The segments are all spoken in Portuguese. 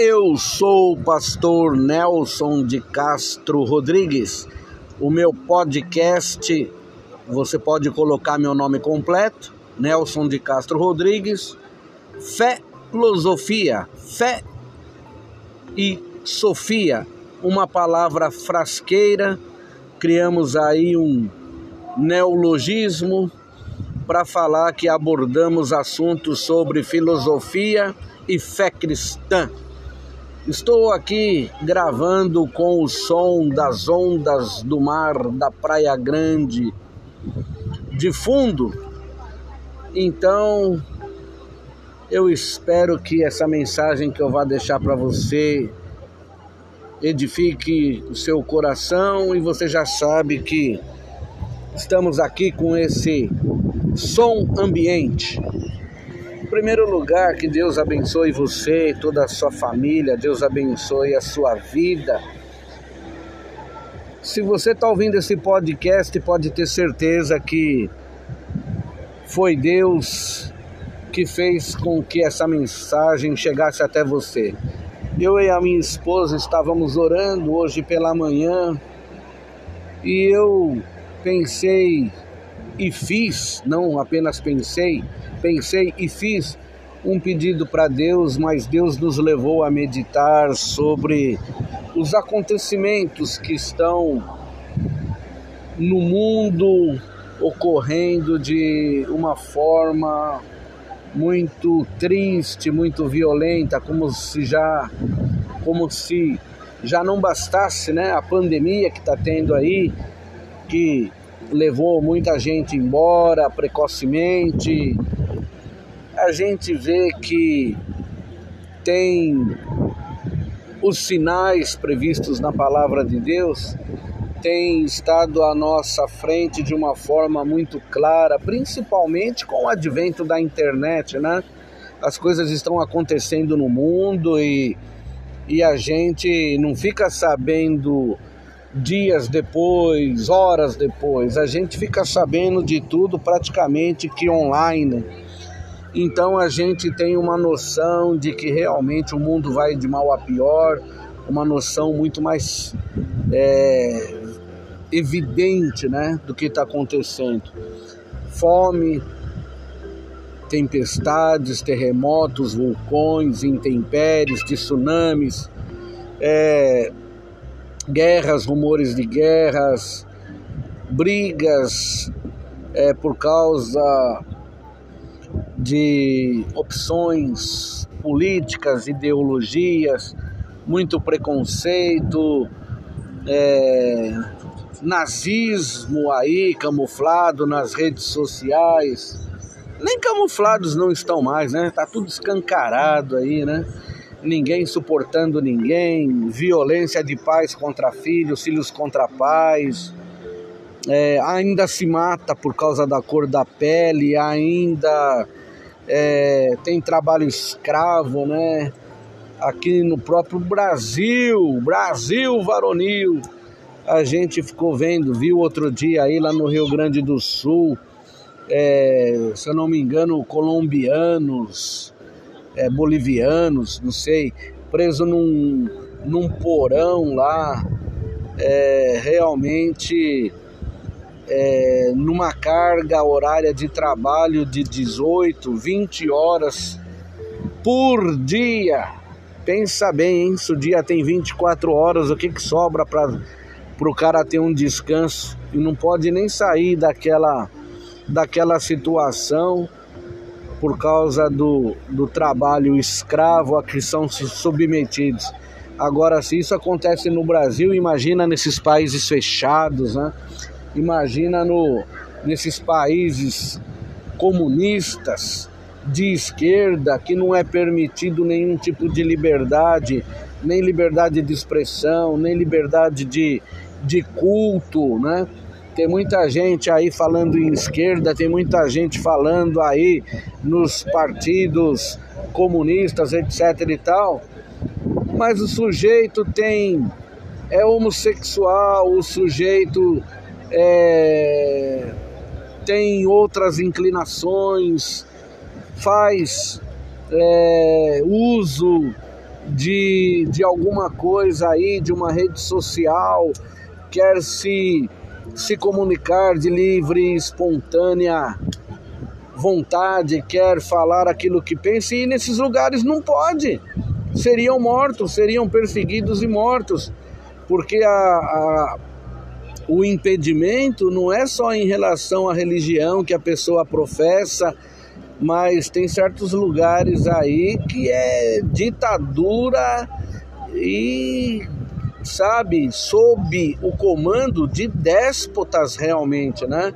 Eu sou o pastor Nelson de Castro Rodrigues. O meu podcast, você pode colocar meu nome completo, Nelson de Castro Rodrigues. Fé, filosofia, fé e Sofia, uma palavra frasqueira. Criamos aí um neologismo para falar que abordamos assuntos sobre filosofia e fé cristã. Estou aqui gravando com o som das ondas do mar da Praia Grande de fundo. Então, eu espero que essa mensagem que eu vou deixar para você edifique o seu coração e você já sabe que estamos aqui com esse som ambiente. Primeiro lugar, que Deus abençoe você e toda a sua família, Deus abençoe a sua vida. Se você está ouvindo esse podcast, pode ter certeza que foi Deus que fez com que essa mensagem chegasse até você. Eu e a minha esposa estávamos orando hoje pela manhã e eu pensei e fiz, não apenas pensei, pensei e fiz um pedido para Deus, mas Deus nos levou a meditar sobre os acontecimentos que estão no mundo ocorrendo de uma forma muito triste, muito violenta, como se já como se já não bastasse, né, a pandemia que está tendo aí, que levou muita gente embora precocemente. A gente vê que tem os sinais previstos na palavra de Deus tem estado à nossa frente de uma forma muito clara, principalmente com o advento da internet, né? As coisas estão acontecendo no mundo e, e a gente não fica sabendo dias depois, horas depois, a gente fica sabendo de tudo praticamente que online. Então a gente tem uma noção de que realmente o mundo vai de mal a pior, uma noção muito mais é, evidente né, do que está acontecendo. Fome, tempestades, terremotos, vulcões, intempéries, tsunamis, é, guerras, rumores de guerras, brigas é, por causa de opções políticas, ideologias, muito preconceito, é, nazismo aí camuflado nas redes sociais. Nem camuflados não estão mais, né? Tá tudo escancarado aí, né? Ninguém suportando ninguém, violência de pais contra filhos, filhos contra pais. É, ainda se mata por causa da cor da pele, ainda é, tem trabalho escravo, né? Aqui no próprio Brasil, Brasil varonil a gente ficou vendo, viu outro dia aí lá no Rio Grande do Sul, é, se eu não me engano, colombianos, é, bolivianos, não sei, preso num, num porão lá, é, realmente é, numa carga horária de trabalho de 18, 20 horas por dia. Pensa bem, hein? Se o dia tem 24 horas, o que, que sobra para o cara ter um descanso e não pode nem sair daquela, daquela situação por causa do, do trabalho escravo a que são submetidos. Agora, se isso acontece no Brasil, imagina nesses países fechados, né? Imagina no, nesses países comunistas de esquerda que não é permitido nenhum tipo de liberdade, nem liberdade de expressão, nem liberdade de, de culto, né? Tem muita gente aí falando em esquerda, tem muita gente falando aí nos partidos comunistas, etc e tal. Mas o sujeito tem é homossexual, o sujeito é, tem outras inclinações, faz é, uso de, de alguma coisa aí, de uma rede social, quer se, se comunicar de livre espontânea vontade, quer falar aquilo que pensa, e nesses lugares não pode. Seriam mortos, seriam perseguidos e mortos, porque a, a, o impedimento não é só em relação à religião que a pessoa professa, mas tem certos lugares aí que é ditadura e sabe sob o comando de déspotas realmente, né?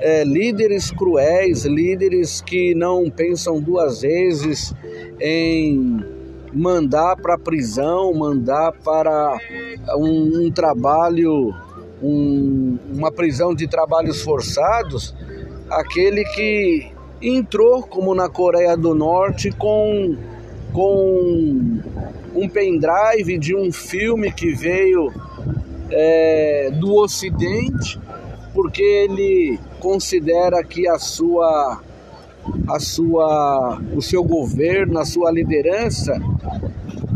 É, líderes cruéis, líderes que não pensam duas vezes em mandar para prisão, mandar para um, um trabalho, um, uma prisão de trabalhos forçados, aquele que entrou, como na Coreia do Norte, com, com um pendrive de um filme que veio é, do Ocidente, porque ele considera que a sua, a sua, o seu governo, a sua liderança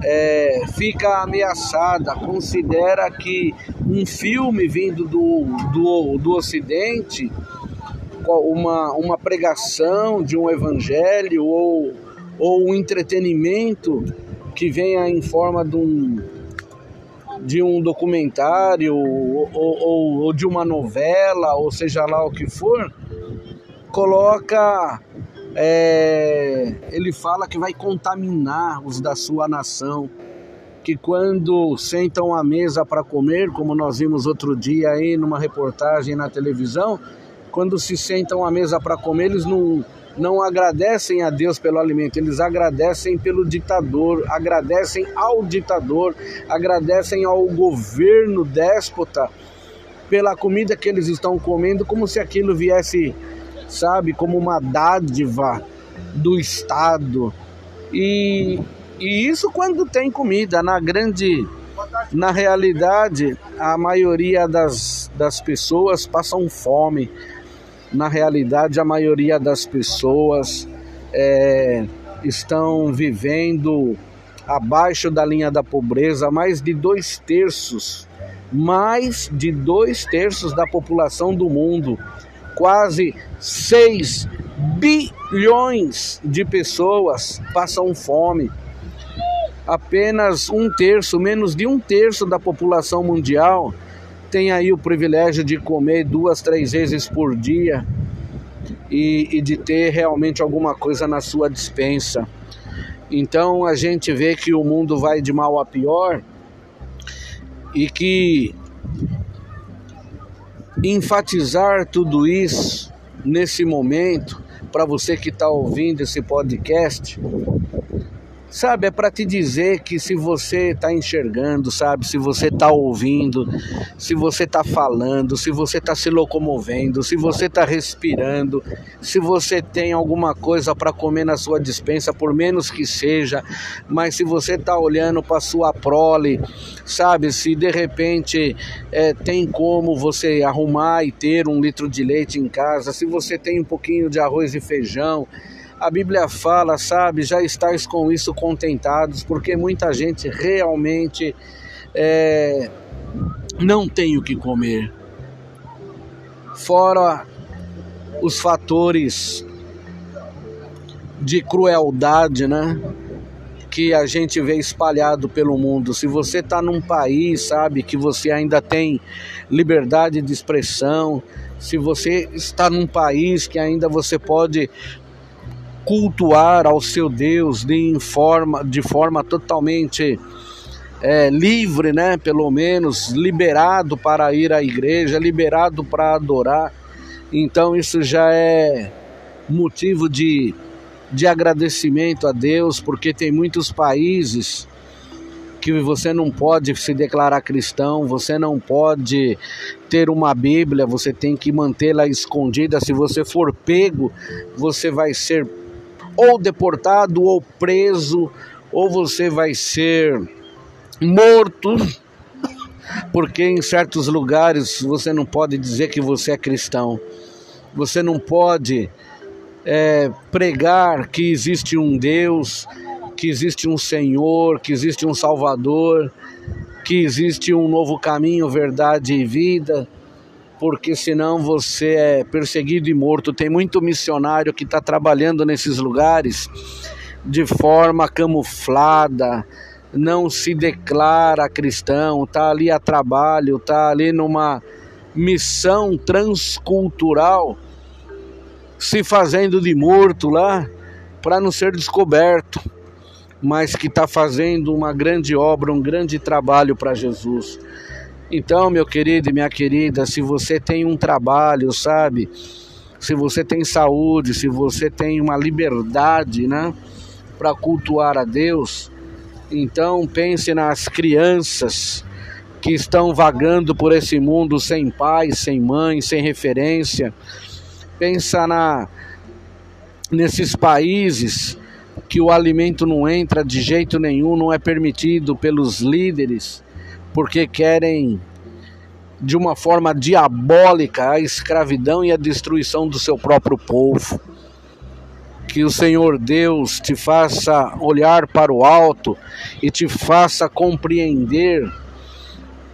é, fica ameaçada, considera que um filme vindo do, do, do Ocidente uma, uma pregação de um evangelho ou, ou um entretenimento que venha em forma de um, de um documentário ou, ou, ou de uma novela, ou seja lá o que for, coloca. É, ele fala que vai contaminar os da sua nação, que quando sentam à mesa para comer, como nós vimos outro dia aí numa reportagem na televisão, quando se sentam à mesa para comer, eles não, não agradecem a Deus pelo alimento, eles agradecem pelo ditador, agradecem ao ditador, agradecem ao governo déspota pela comida que eles estão comendo, como se aquilo viesse, sabe, como uma dádiva do Estado. E, e isso quando tem comida, na grande. Na realidade, a maioria das, das pessoas passam fome, na realidade, a maioria das pessoas é, estão vivendo abaixo da linha da pobreza, mais de dois terços, mais de dois terços da população do mundo, quase 6 bilhões de pessoas passam fome. Apenas um terço, menos de um terço da população mundial tem aí o privilégio de comer duas, três vezes por dia e, e de ter realmente alguma coisa na sua dispensa. Então a gente vê que o mundo vai de mal a pior e que enfatizar tudo isso nesse momento, para você que está ouvindo esse podcast, Sabe, é para te dizer que se você está enxergando, sabe, se você está ouvindo, se você está falando, se você está se locomovendo, se você está respirando, se você tem alguma coisa para comer na sua dispensa, por menos que seja, mas se você está olhando para sua prole, sabe, se de repente é, tem como você arrumar e ter um litro de leite em casa, se você tem um pouquinho de arroz e feijão, a Bíblia fala, sabe, já estáis com isso contentados, porque muita gente realmente é, não tem o que comer. Fora os fatores de crueldade, né? Que a gente vê espalhado pelo mundo. Se você está num país, sabe, que você ainda tem liberdade de expressão, se você está num país que ainda você pode cultuar ao seu Deus de forma, de forma totalmente é, livre, né? Pelo menos liberado para ir à igreja, liberado para adorar. Então isso já é motivo de, de agradecimento a Deus, porque tem muitos países que você não pode se declarar cristão, você não pode ter uma Bíblia, você tem que mantê-la escondida. Se você for pego, você vai ser ou deportado ou preso, ou você vai ser morto, porque em certos lugares você não pode dizer que você é cristão, você não pode é, pregar que existe um Deus, que existe um Senhor, que existe um Salvador, que existe um novo caminho, verdade e vida, porque senão você é perseguido e morto. Tem muito missionário que está trabalhando nesses lugares de forma camuflada, não se declara cristão, está ali a trabalho, está ali numa missão transcultural, se fazendo de morto lá para não ser descoberto, mas que está fazendo uma grande obra, um grande trabalho para Jesus. Então, meu querido e minha querida, se você tem um trabalho, sabe? Se você tem saúde, se você tem uma liberdade, né, para cultuar a Deus, então pense nas crianças que estão vagando por esse mundo sem pai, sem mãe, sem referência. Pensa na nesses países que o alimento não entra de jeito nenhum, não é permitido pelos líderes, porque querem de uma forma diabólica a escravidão e a destruição do seu próprio povo. Que o Senhor Deus te faça olhar para o alto e te faça compreender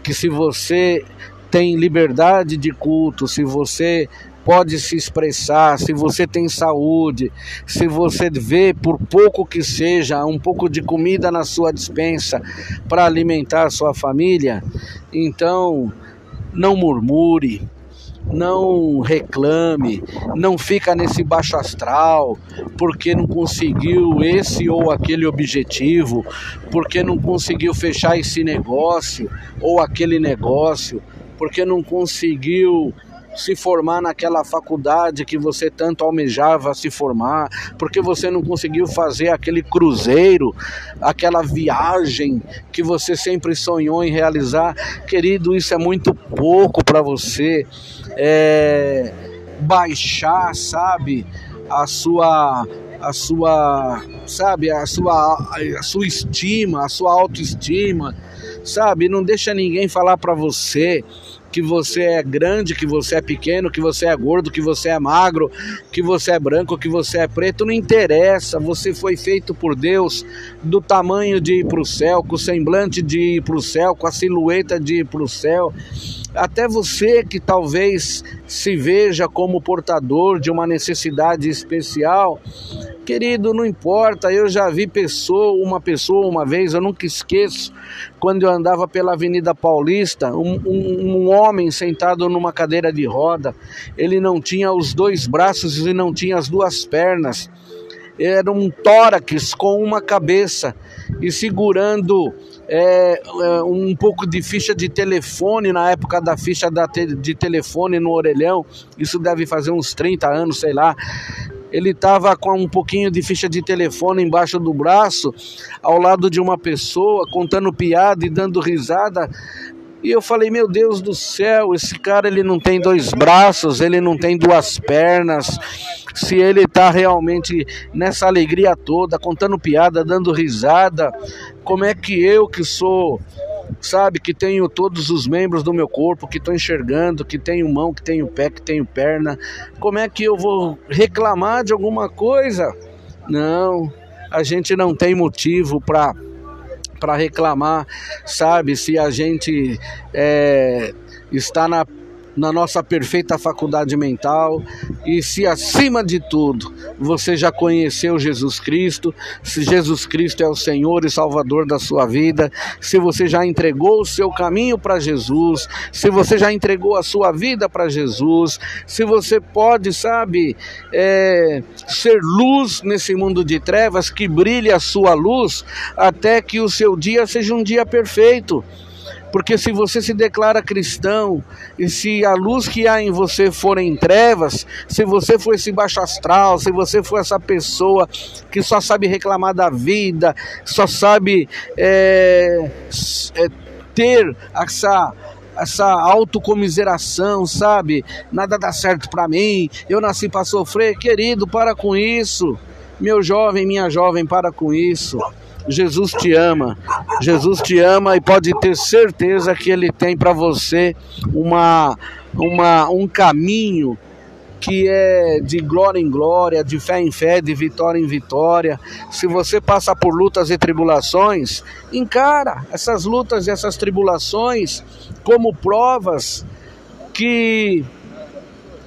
que se você tem liberdade de culto, se você pode se expressar, se você tem saúde, se você vê, por pouco que seja, um pouco de comida na sua dispensa para alimentar a sua família, então não murmure, não reclame, não fica nesse baixo astral, porque não conseguiu esse ou aquele objetivo, porque não conseguiu fechar esse negócio ou aquele negócio, porque não conseguiu se formar naquela faculdade que você tanto almejava se formar, porque você não conseguiu fazer aquele cruzeiro, aquela viagem que você sempre sonhou em realizar. Querido, isso é muito pouco para você é, baixar, sabe, a sua a sua, sabe, a sua a sua estima, a sua autoestima, sabe? Não deixa ninguém falar para você que você é grande, que você é pequeno, que você é gordo, que você é magro, que você é branco, que você é preto, não interessa. Você foi feito por Deus do tamanho de ir para o céu, com o semblante de ir para o céu, com a silhueta de ir para o céu. Até você que talvez se veja como portador de uma necessidade especial, Querido, não importa, eu já vi pessoa, uma pessoa uma vez, eu nunca esqueço, quando eu andava pela Avenida Paulista, um, um, um homem sentado numa cadeira de roda, ele não tinha os dois braços e não tinha as duas pernas, era um tórax com uma cabeça e segurando é, é, um pouco de ficha de telefone na época da ficha da te, de telefone no orelhão, isso deve fazer uns 30 anos, sei lá ele estava com um pouquinho de ficha de telefone embaixo do braço, ao lado de uma pessoa, contando piada e dando risada. E eu falei, meu Deus do céu, esse cara ele não tem dois braços, ele não tem duas pernas. Se ele está realmente nessa alegria toda, contando piada, dando risada, como é que eu que sou sabe, que tenho todos os membros do meu corpo, que estou enxergando, que tenho mão, que tenho pé, que tenho perna. Como é que eu vou reclamar de alguma coisa? Não, a gente não tem motivo para para reclamar, sabe? Se a gente é, está na na nossa perfeita faculdade mental e se acima de tudo você já conheceu Jesus Cristo, se Jesus Cristo é o Senhor e Salvador da sua vida, se você já entregou o seu caminho para Jesus, se você já entregou a sua vida para Jesus, se você pode, sabe, é, ser luz nesse mundo de trevas, que brilhe a sua luz até que o seu dia seja um dia perfeito. Porque se você se declara cristão e se a luz que há em você for em trevas, se você for esse baixo astral, se você for essa pessoa que só sabe reclamar da vida, só sabe é, é, ter essa essa autocomiseração, sabe? Nada dá certo para mim, eu nasci para sofrer. Querido, para com isso. Meu jovem, minha jovem, para com isso. Jesus te ama. Jesus te ama e pode ter certeza que ele tem para você uma, uma, um caminho que é de glória em glória, de fé em fé, de vitória em vitória. Se você passa por lutas e tribulações, encara essas lutas e essas tribulações como provas que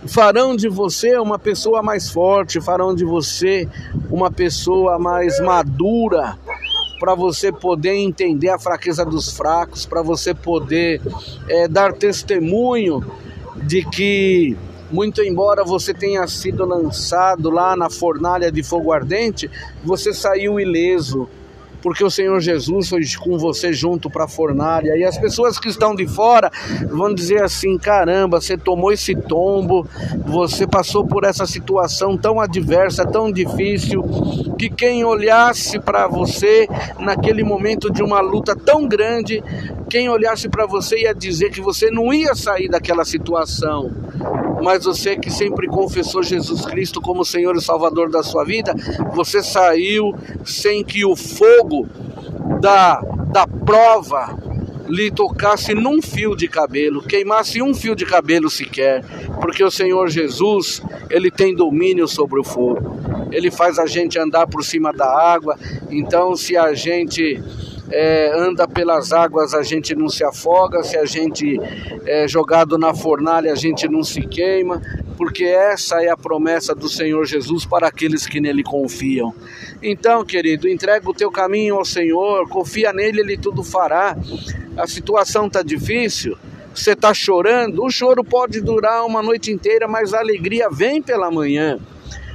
farão de você uma pessoa mais forte, farão de você uma pessoa mais madura, para você poder entender a fraqueza dos fracos, para você poder é, dar testemunho de que, muito embora você tenha sido lançado lá na fornalha de fogo ardente, você saiu ileso porque o Senhor Jesus foi com você junto para a fornalha. E as pessoas que estão de fora vão dizer assim: caramba, você tomou esse tombo, você passou por essa situação tão adversa, tão difícil, que quem olhasse para você naquele momento de uma luta tão grande, quem olhasse para você ia dizer que você não ia sair daquela situação mas você que sempre confessou Jesus Cristo como Senhor e Salvador da sua vida, você saiu sem que o fogo da, da prova lhe tocasse num fio de cabelo, queimasse um fio de cabelo sequer, porque o Senhor Jesus, ele tem domínio sobre o fogo. Ele faz a gente andar por cima da água. Então, se a gente é, anda pelas águas a gente não se afoga, se a gente é jogado na fornalha a gente não se queima, porque essa é a promessa do Senhor Jesus para aqueles que nele confiam. Então, querido, entrega o teu caminho ao Senhor, confia nele, ele tudo fará. A situação está difícil, você está chorando, o choro pode durar uma noite inteira, mas a alegria vem pela manhã.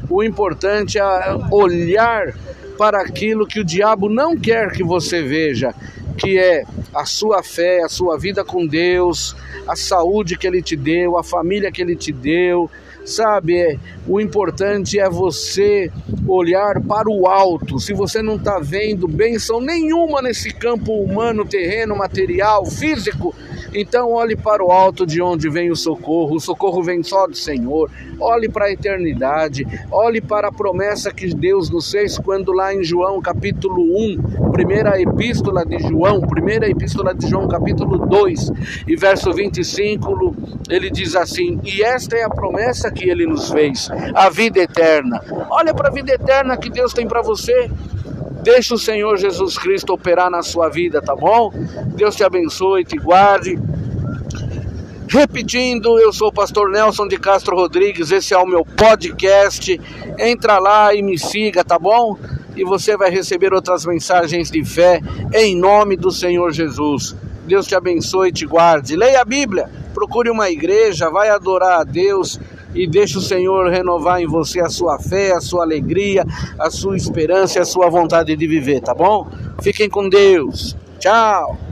O importante é olhar para aquilo que o diabo não quer que você veja, que é a sua fé, a sua vida com Deus, a saúde que ele te deu, a família que ele te deu. Sabe, é, o importante é você olhar para o alto. Se você não está vendo bênção nenhuma nesse campo humano, terreno, material, físico, então olhe para o alto de onde vem o socorro. O socorro vem só do Senhor. Olhe para a eternidade. Olhe para a promessa que Deus nos fez quando lá em João capítulo 1, primeira epístola de João, primeira epístola de João capítulo 2 e verso 25, ele diz assim: "E esta é a promessa que ele nos fez, a vida eterna". Olha para a vida eterna que Deus tem para você. Deixa o Senhor Jesus Cristo operar na sua vida, tá bom? Deus te abençoe, te guarde. Repetindo, eu sou o pastor Nelson de Castro Rodrigues, esse é o meu podcast. Entra lá e me siga, tá bom? E você vai receber outras mensagens de fé em nome do Senhor Jesus. Deus te abençoe e te guarde. Leia a Bíblia, procure uma igreja, vai adorar a Deus e deixe o Senhor renovar em você a sua fé, a sua alegria, a sua esperança e a sua vontade de viver, tá bom? Fiquem com Deus. Tchau.